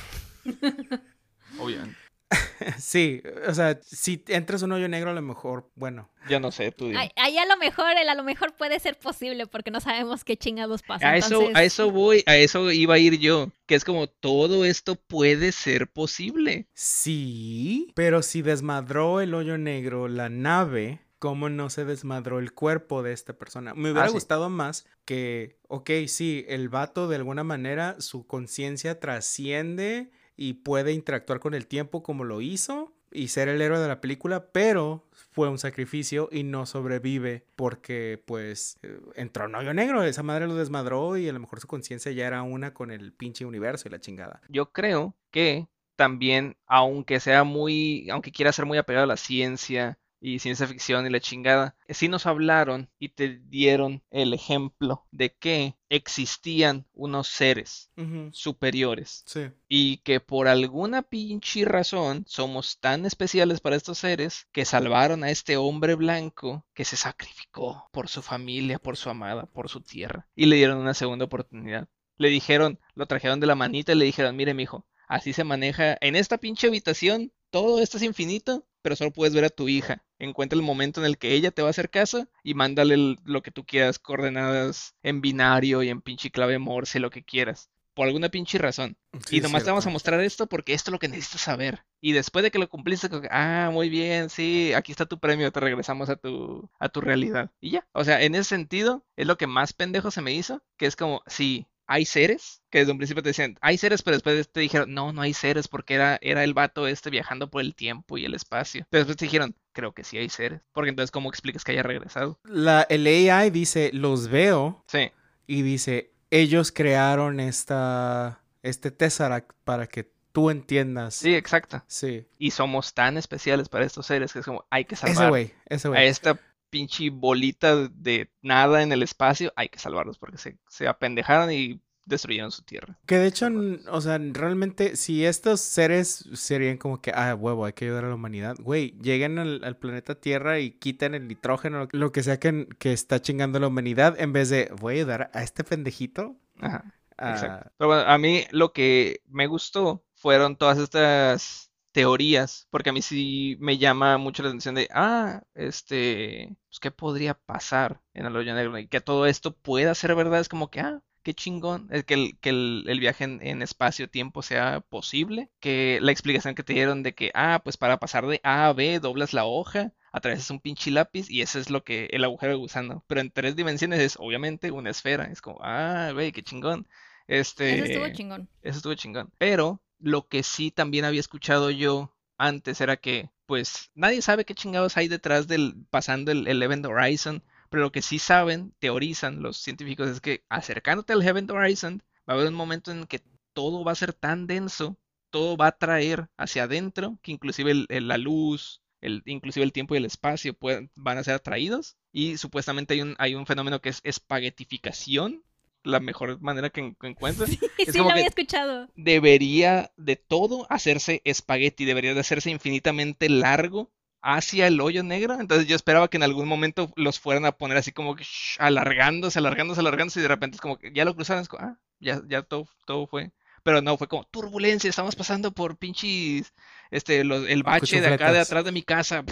Obviamente. sí, o sea, si entras un hoyo negro a lo mejor, bueno, Ya no sé, tú dime. Ahí a lo mejor, el a lo mejor puede ser posible porque no sabemos qué chingados pasa. A eso, a eso voy, a eso iba a ir yo, que es como todo esto puede ser posible. Sí, pero si desmadró el hoyo negro la nave, ¿cómo no se desmadró el cuerpo de esta persona? Me hubiera Ah, sí. gustado más que, ok, sí, el vato de alguna manera su conciencia trasciende y puede interactuar con el tiempo como lo hizo y ser el héroe de la película, pero fue un sacrificio y no sobrevive porque pues eh, entró en hoyo negro, esa madre lo desmadró y a lo mejor su conciencia ya era una con el pinche universo y la chingada. Yo creo que también, aunque sea muy, aunque quiera ser muy apegado a la ciencia y ciencia ficción y la chingada, sí nos hablaron y te dieron el ejemplo de que existían unos seres superiores Sí. y que por alguna pinche razón somos tan especiales para estos seres que salvaron a este hombre blanco que se sacrificó por su familia, por su amada, por su tierra y le dieron una segunda oportunidad. Le dijeron, lo trajeron de la manita y le dijeron, mire mijo, así se maneja en esta pinche habitación, todo esto es infinito, pero solo puedes ver a tu hija. Encuentra el momento en el que ella te va a hacer caso y mándale el- lo que tú quieras, coordenadas en binario y en pinche clave Morse, lo que quieras. Por alguna pinche razón. Sí, Y nomás te vamos a mostrar esto porque esto es lo que necesitas saber. Y después de que lo cumpliste, ah, muy bien, sí, aquí está tu premio, te regresamos a tu, a tu realidad. Y ya. O sea, en ese sentido, es lo que más pendejo se me hizo, que es como, sí, hay seres, que desde un principio te decían, hay seres, pero después te dijeron, no, no hay seres, porque era, era el vato este viajando por el tiempo y el espacio. Pero después te dijeron, creo que sí hay seres. Porque entonces, ¿cómo explicas que haya regresado? La, el AI dice, los veo, Sí. y dice, ellos crearon esta, este Tesseract para que tú entiendas. Sí, exacto. Sí. Y somos tan especiales para estos seres que es como, hay que Ese salvar. güey, ese a güey. esta pinche bolita de nada en el espacio, hay que salvarlos porque se, se apendejaron y destruyeron su tierra. Que de hecho, o sea, realmente, si estos seres serían como que, ah, huevo, hay que ayudar a la humanidad, güey, lleguen al, al planeta Tierra y quiten el nitrógeno, lo que sea que, que está chingando la humanidad, en vez de, voy a ayudar a este pendejito. Ajá, a- exacto. Pero bueno, a mí lo que me gustó fueron todas estas teorías, porque a mí sí me llama mucho la atención de, ah, este, pues, ¿qué podría pasar en el hoyo negro? Y que todo esto pueda ser verdad, es como que, ah, qué chingón, es que el, que el, el viaje en, en espacio-tiempo sea posible, que la explicación que te dieron de que, ah, pues para pasar de A a B doblas la hoja, atravesas un pinche lápiz y eso es lo que el agujero de gusano, pero en tres dimensiones es obviamente una esfera, es como, ah, güey, qué chingón. Este, Eso estuvo chingón. eso estuvo chingón. Pero lo que sí también había escuchado yo antes era que, pues, nadie sabe qué chingados hay detrás del pasando el, el Event Horizon. Pero lo que sí saben, teorizan los científicos, es que acercándote al Event Horizon, va a haber un momento en que todo va a ser tan denso, todo va a traer hacia adentro, que inclusive el- la luz, el, inclusive el tiempo y el espacio pueden- van a ser atraídos. Y supuestamente hay un, hay un fenómeno que es espaguetificación, la mejor manera que, en- que encuentro. sí, Es lo como había escuchado. debería de todo hacerse espagueti, debería de hacerse infinitamente largo hacia el hoyo negro. Entonces yo esperaba que en algún momento los fueran a poner así como que shh, alargándose, alargándose, alargándose y de repente es como que ya lo cruzaron, es como, ah, ya, ya todo, todo fue. Pero no, fue como turbulencia, estamos pasando por pinches, este, los- el bache de acá de atrás de mi casa.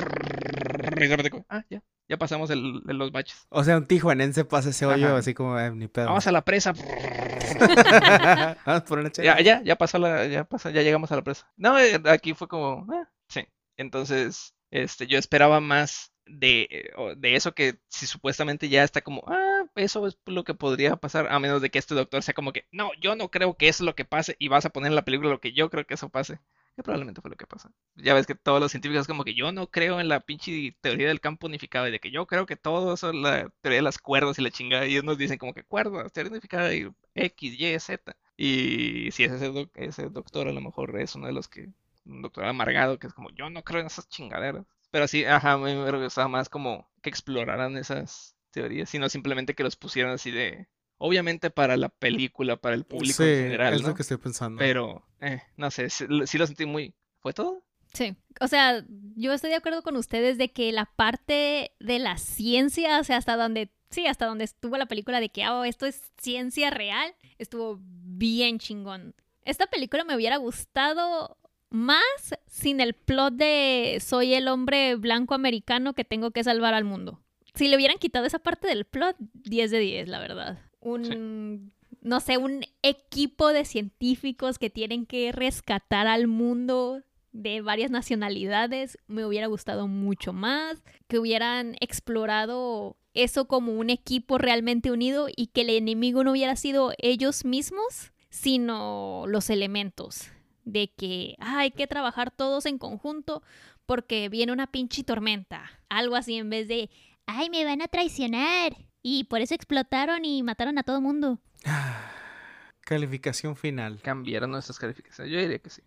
Ah, ya, ya pasamos el- el- los baches. O sea, un tijuanense pasa ese hoyo Ajá. así como, eh, ni pedo. Vamos a la presa. Vamos por una. Ya, ya, ya pasó la, ya pasó, ya llegamos a la presa. No, eh, aquí fue como, eh, sí. Entonces, este, yo esperaba más de, eh, de eso que si supuestamente ya está como, ah, eso es lo que podría pasar, a menos de que este doctor sea como que, no, yo no creo que eso es lo que pase y vas a poner en la película lo que yo creo que eso pase. Que probablemente fue lo que pasó. Ya ves que todos los científicos como que yo no creo en la pinche teoría del campo unificado y de que yo creo que todo eso es la teoría de las cuerdas y la chingada y ellos nos dicen como que cuerdas, teoría unificada y X, Y, Z. Y si ese, doc- ese doctor a lo mejor es uno de los que, un doctor amargado que es como yo no creo en esas chingaderas. Pero sí, ajá, me gustaba más como que exploraran esas teorías, sino simplemente que los pusieran así de, obviamente para la película, para el público Sí, en general, es ¿no? lo que estoy pensando. Pero, eh, no sé, sí, sí lo sentí muy... ¿Fue todo? Sí, o sea, yo estoy de acuerdo con ustedes de que la parte de la ciencia, o sea, hasta donde, sí, hasta donde estuvo la película de que, oh, esto es ciencia real, estuvo bien chingón. Esta película me hubiera gustado más sin el plot de soy el hombre blanco americano que tengo que salvar al mundo. Si le hubieran quitado esa parte del plot, 10 de 10, la verdad. Un, no sé, un equipo de científicos que tienen que rescatar al mundo de varias nacionalidades, me hubiera gustado mucho más, que hubieran explorado eso como un equipo realmente unido y que el enemigo no hubiera sido ellos mismos, sino los elementos de que ah, hay que trabajar todos en conjunto porque viene una pinche tormenta, algo así en vez de ay, me van a traicionar y por eso explotaron y mataron a todo mundo. Calificación final. Cambiaron nuestras calificaciones. Yo diría que sí.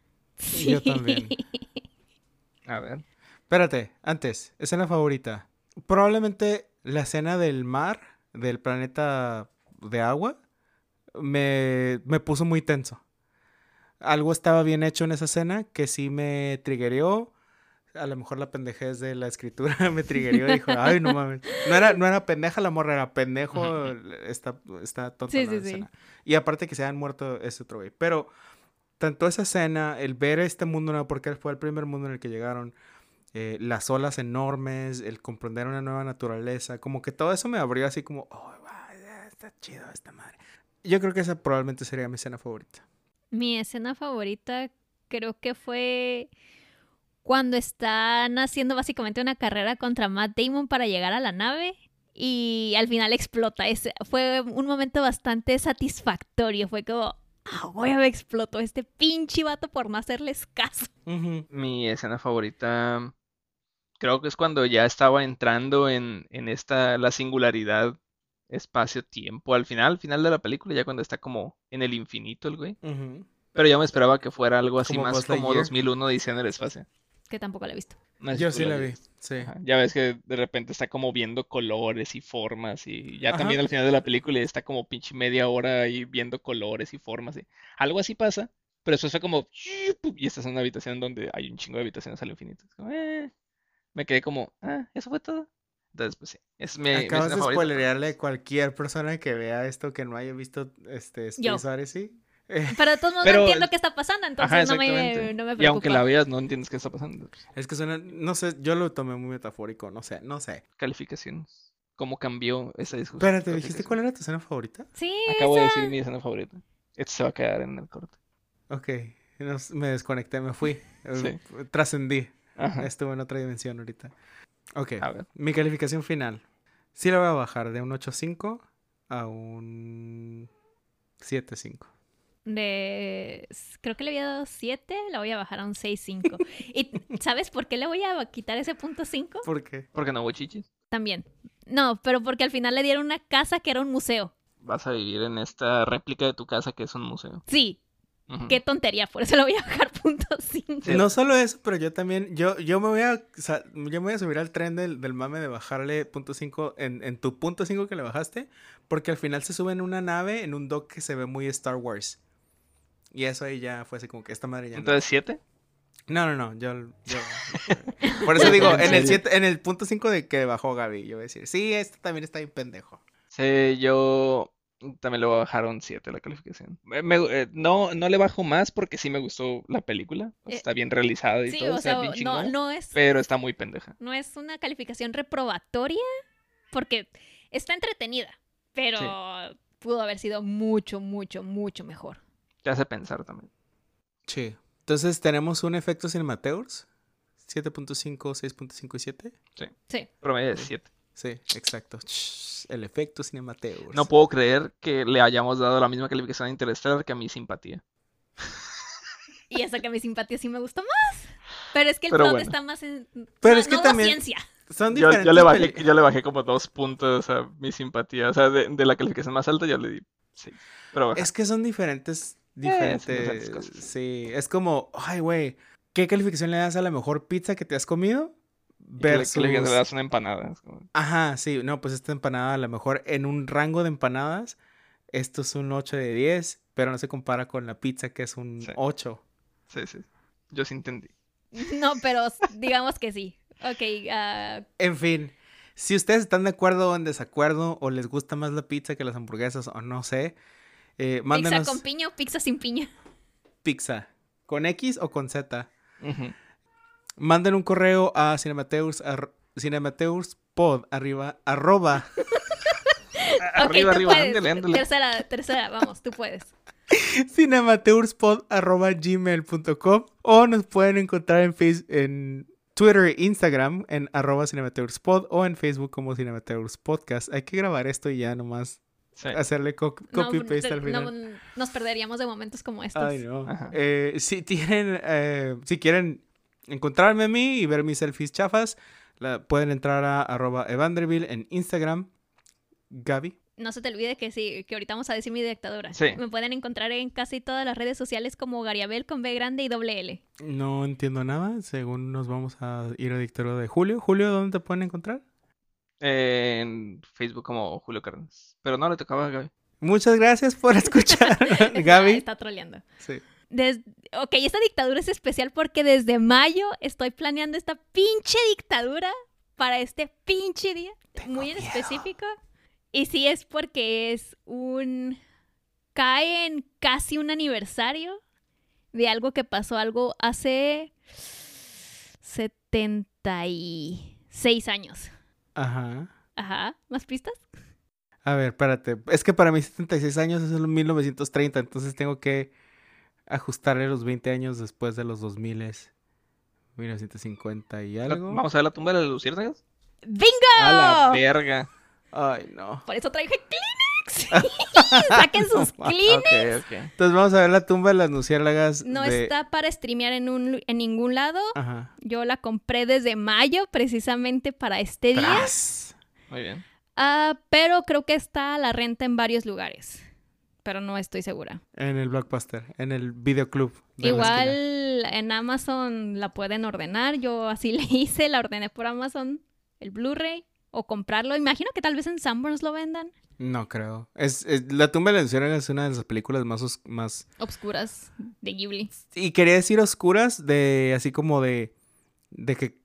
Yo también. A ver. Espérate, antes, escena favorita. Probablemente la escena del mar, del planeta de agua, me, me puso muy tenso. Algo estaba bien hecho en esa escena que sí me triggereó. A lo mejor la pendejez de la escritura me triggereó y dijo, ay, no mames. No era, no era pendeja la morra, era pendejo. Está, está tonta Sí, la sí, sí. escena. Y aparte que se hayan muerto ese otro güey. Pero tanto esa escena, el ver este mundo nuevo, porque fue el primer mundo en el que llegaron, eh, las olas enormes, el comprender una nueva naturaleza, como que todo eso me abrió así como, oh, ya está chido esta madre. Yo creo que esa probablemente sería mi escena favorita. Mi escena favorita creo que fue cuando están haciendo básicamente una carrera contra Matt Damon para llegar a la nave y al final explota. Ese fue un momento bastante satisfactorio. Fue como, ah, güey, me explotó este pinche vato por no hacerles caso. Mi escena favorita creo que es cuando ya estaba entrando en, en esta, la singularidad espacio-tiempo. Al final, al final de la película, ya cuando está como en el infinito el güey. Pero yo me esperaba que fuera algo así Como más como Lightyear. 2001 Odisea en el espacio. Que tampoco la he visto. No sé si Yo sí la vi, visto. sí. Ajá, Ya ves que de repente está como viendo colores y formas y ya Ajá. también al final de la película está como pinche media hora ahí viendo colores y formas. y Algo así pasa, pero eso fue como y estás en una habitación donde hay un chingo de habitaciones al infinito. Es como, eh, Me quedé como, ah, eso fue todo. Entonces, pues sí, es mi, Acabas de spoilerearle a cualquier persona que vea esto que no haya visto este. Space Odyssey. Pero de todos modos Pero- no entiendo qué está pasando, entonces Ajá, no, me, no me Y aunque preocupa. la veas, no entiendes qué está pasando. Es que suena, no sé, yo lo tomé muy metafórico, no sé, no sé. Calificaciones. ¿Cómo cambió esa discusión? Espérate, ¿dijiste cuál era tu escena favorita? Sí, Acabo de decir mi escena favorita. Esto se va a quedar en el corte. Ok, me desconecté, me fui, Sí. trascendí, Ajá. estuve en otra dimensión ahorita. Ok, A ver. mi calificación final. Sí la voy a bajar de un 8.5 a un 7.5. de creo que le había dado 7, la voy a bajar a un 6.5. ¿Y sabes por qué le voy a quitar ese punto 5? ¿Por qué? Porque no hubo chichis. También. No, pero porque al final le dieron una casa que era un museo. Vas a vivir en esta réplica de tu casa que es un museo. Sí, qué tontería, por eso le voy a bajar punto 5. Sí. No solo eso, pero yo también, yo, yo me voy a, yo me voy a subir al tren del, del mame de bajarle punto 5 en, en tu punto 5 que le bajaste, porque al final se sube en una nave, en un dock que se ve muy Star Wars. Y eso ahí ya fue así como que esta madre ya no. Entonces, ¿siete? No, no, no, yo, yo- Por eso digo, ¿En el, siete- en el punto 5 de que bajó Gaby, yo voy a decir, sí, este también está bien pendejo. Sí, yo también le voy a bajar un 7 la calificación. Me- me- eh, no, no le bajo más porque sí me gustó la película. Eh, está bien realizada y Sí, todo, o está sea, bien no, chingona, no es pero está muy pendeja. no es una calificación reprobatoria porque está entretenida, pero pudo haber sido mucho, mucho, mucho mejor. Te hace pensar también. Sí. Entonces tenemos un efecto Cinemateurs, 7.5, 6.5 y 7. Sí. Promedio de 7. Sí, exacto. El efecto Cinemateurs. No puedo creer que le hayamos dado la misma calificación a Interstellar que a mi simpatía. Y eso que mi simpatía sí me gustó más. Pero es que el Pero plot bueno. está más en. Pero no- es que no también- ciencia. Son Yo, diferentes yo le bajé, yo le bajé como dos puntos a mi simpatía. O sea, de, de la calificación más alta yo le di 6. Pero baja. Es que son diferentes, diferentes. cosas. sí, es como, ay, güey, ¿qué calificación le das a la mejor pizza que te has comido? Versus... Que le, das una empanada. Ajá, sí, no, pues esta empanada a lo mejor en un rango de empanadas, esto es un 8 de 10, pero no se compara con la pizza que es un Sí. 8. Sí, sí. Yo sí entendí. No, pero digamos que sí. Ok, ah, En fin, si ustedes están de acuerdo o en desacuerdo, o les gusta más la pizza que las hamburguesas, o no sé, eh, pizza con piña o pizza sin piña. pizza. ¿Con X o con Z? Manden un correo a cinemateurs, ar- cinemateurspod, arriba, arroba, Arriba, arriba, ándale, ándale. Tercera, tercera, vamos, tú puedes. cinemateurspod, arroba gmail.com, o nos pueden encontrar en, face, en Twitter e Instagram en arroba cinemateurspod, o en Facebook como cinemateurspodcast. Hay que grabar esto y ya nomás Sí. hacerle co- copy-paste no, al final. nos perderíamos de momentos como estos. Ay, no. Eh, si tienen, eh, si quieren encontrarme a mí y ver mis selfies chafas, la- pueden entrar a arroba evanderville en Instagram. Gaby. No se te olvide que sí, que ahorita vamos a decir mi dictadura. Sí. Me pueden encontrar en casi todas las redes sociales como Gariabel con B grande y doble L. No entiendo nada. Según nos vamos a ir a dictadura de Julio. Julio, ¿dónde te pueden encontrar? En Facebook como Julio Cárdenas. Pero no le tocaba a Gaby. Muchas gracias por escuchar, Está- Gaby. Está troleando. Sí. Des- ok, esta dictadura es especial porque desde mayo estoy planeando esta pinche dictadura para este pinche día, muy en específico. Y sí es porque es un... cae en casi un aniversario de algo que pasó, algo hace 76 años. Ajá. Ajá, ¿más pistas? A ver, espérate. Es que para mí 76 años es el 1930, entonces tengo que ajustarle los 20 años después de los 2000. 1950 y algo. Vamos a ver la tumba de las luciérnagas. ¡Bingo! A la verga. Ay, no. Por eso traje Saquen sus ok. Entonces vamos a ver la tumba de las luciérnagas. No de... está para streamear en, un, en ningún lado. Ajá. Yo la compré desde mayo precisamente para este día. Muy bien. Ah, pero creo que está a la renta en varios lugares. Pero no estoy segura. En el Blockbuster, en el videoclub. Igual en Amazon la pueden ordenar. Yo así le hice, la ordené por Amazon, el Blu-ray, o comprarlo. Imagino que tal vez en Sanborns lo vendan. No creo. Es, es- la tumba de las luciérnagas es una de las películas más, os- más... Obscuras de Ghibli. Y quería decir oscuras, de así como de... De que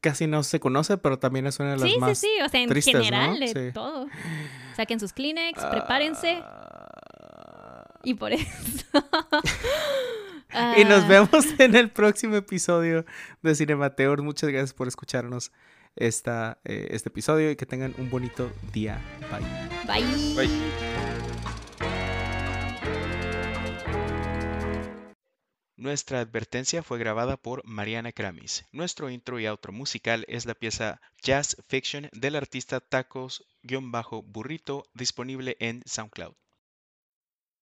casi no se conoce, pero también es una de las Sí, más... sí, sí. O sea, en tristes, ¿no? general, de Sí. todo. Saquen sus Kleenex, prepárense. Ah. Y por eso. Y nos Ah, vemos en el próximo episodio de Cinemateur. Muchas gracias por escucharnos esta, eh, este episodio y que tengan un bonito día. Bye. Bye. Bye. Nuestra advertencia fue grabada por Mariana Kramis. Nuestro intro y outro musical es la pieza Jazz Fiction del artista Tacos-Burrito disponible en SoundCloud.